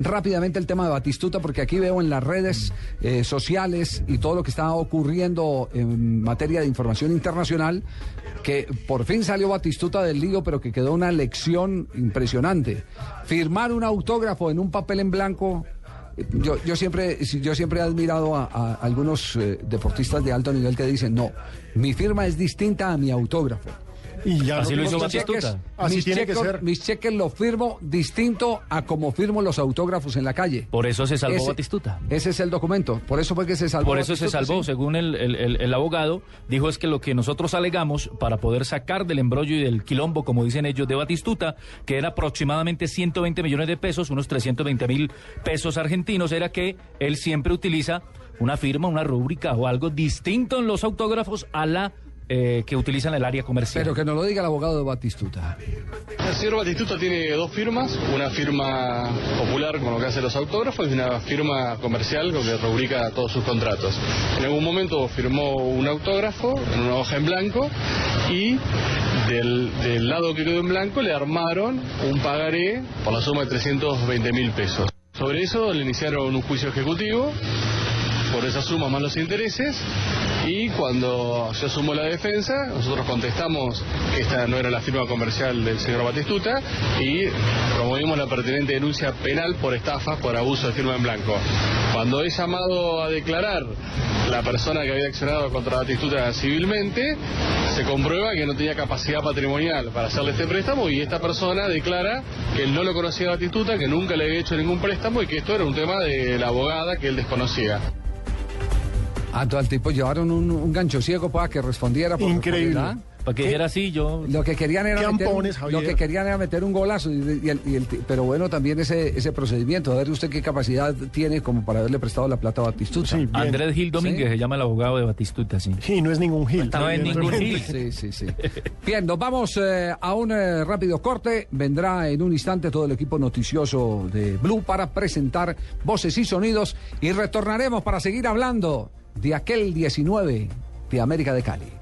Rápidamente el tema de Batistuta, porque aquí veo en las redes eh, sociales y todo lo que está ocurriendo en materia de información internacional, que por fin salió Batistuta del lío, pero que quedó una lección impresionante. Firmar un autógrafo en un papel en blanco. eh, Yo, yo siempre yo siempre he admirado a, algunos eh, deportistas de alto nivel que dicen no mi firma es distinta a mi autógrafo Y ya Así lo hizo Batistuta. cheques, Así mis tiene que cheques- ser. mis cheques los firmo distinto a como firmo los autógrafos en la calle. Por eso se salvó Ese- Batistuta. Ese es el documento. Por eso fue que se salvó. Por eso se salvó, sí. según el, el- el- el abogado, dijo es que lo que nosotros alegamos para poder sacar del embrollo y del quilombo, como dicen ellos, de Batistuta, que era aproximadamente 120 millones de pesos, unos 320 mil pesos argentinos, era que él siempre utiliza una firma, una rúbrica o algo distinto en los autógrafos a la eh, que utilizan el área comercial. Pero que nos lo diga el abogado de Batistuta. El señor Batistuta tiene dos firmas, una firma popular con lo que hace los autógrafos y una firma comercial con que rubrica todos sus contratos. En algún momento firmó un autógrafo en una hoja en blanco y del, del lado que quedó en blanco le armaron un pagaré por la suma de 320 mil pesos. Sobre eso le iniciaron un juicio ejecutivo por esa suma más los intereses y cuando se asumó la defensa nosotros contestamos que esta no era la firma comercial del señor Batistuta y promovimos la pertinente denuncia penal por estafa por abuso de firma en blanco. Cuando es llamado a declarar la persona que había accionado contra Batistuta civilmente, se comprueba que no tenía capacidad patrimonial para hacerle este préstamo y esta persona declara que él no lo conocía a Batistuta, que nunca le había hecho ningún préstamo y que esto era un tema de la abogada que él desconocía. Ah, todo el tipo llevaron un, un gancho ciego para que respondiera. por Increíble. Para que dijera así, yo... Lo que querían era ¿Qué meter, un- lo que querían era meter un golazo y, y el- y el ti- pero bueno también ese ese procedimiento a ver usted qué capacidad tiene como para haberle prestado la plata a Batistuta Sí. Andrés Gil Domínguez Sí. se llama el abogado de Batistuta, sí. Sí, no es ningún Gil. No es ningún Gil. Sí, sí, sí. Bien, nos vamos eh, a un eh, rápido corte. Vendrá en un instante todo el equipo noticioso de Blue para presentar voces y sonidos y retornaremos para seguir hablando de aquel 19 de América de Cali.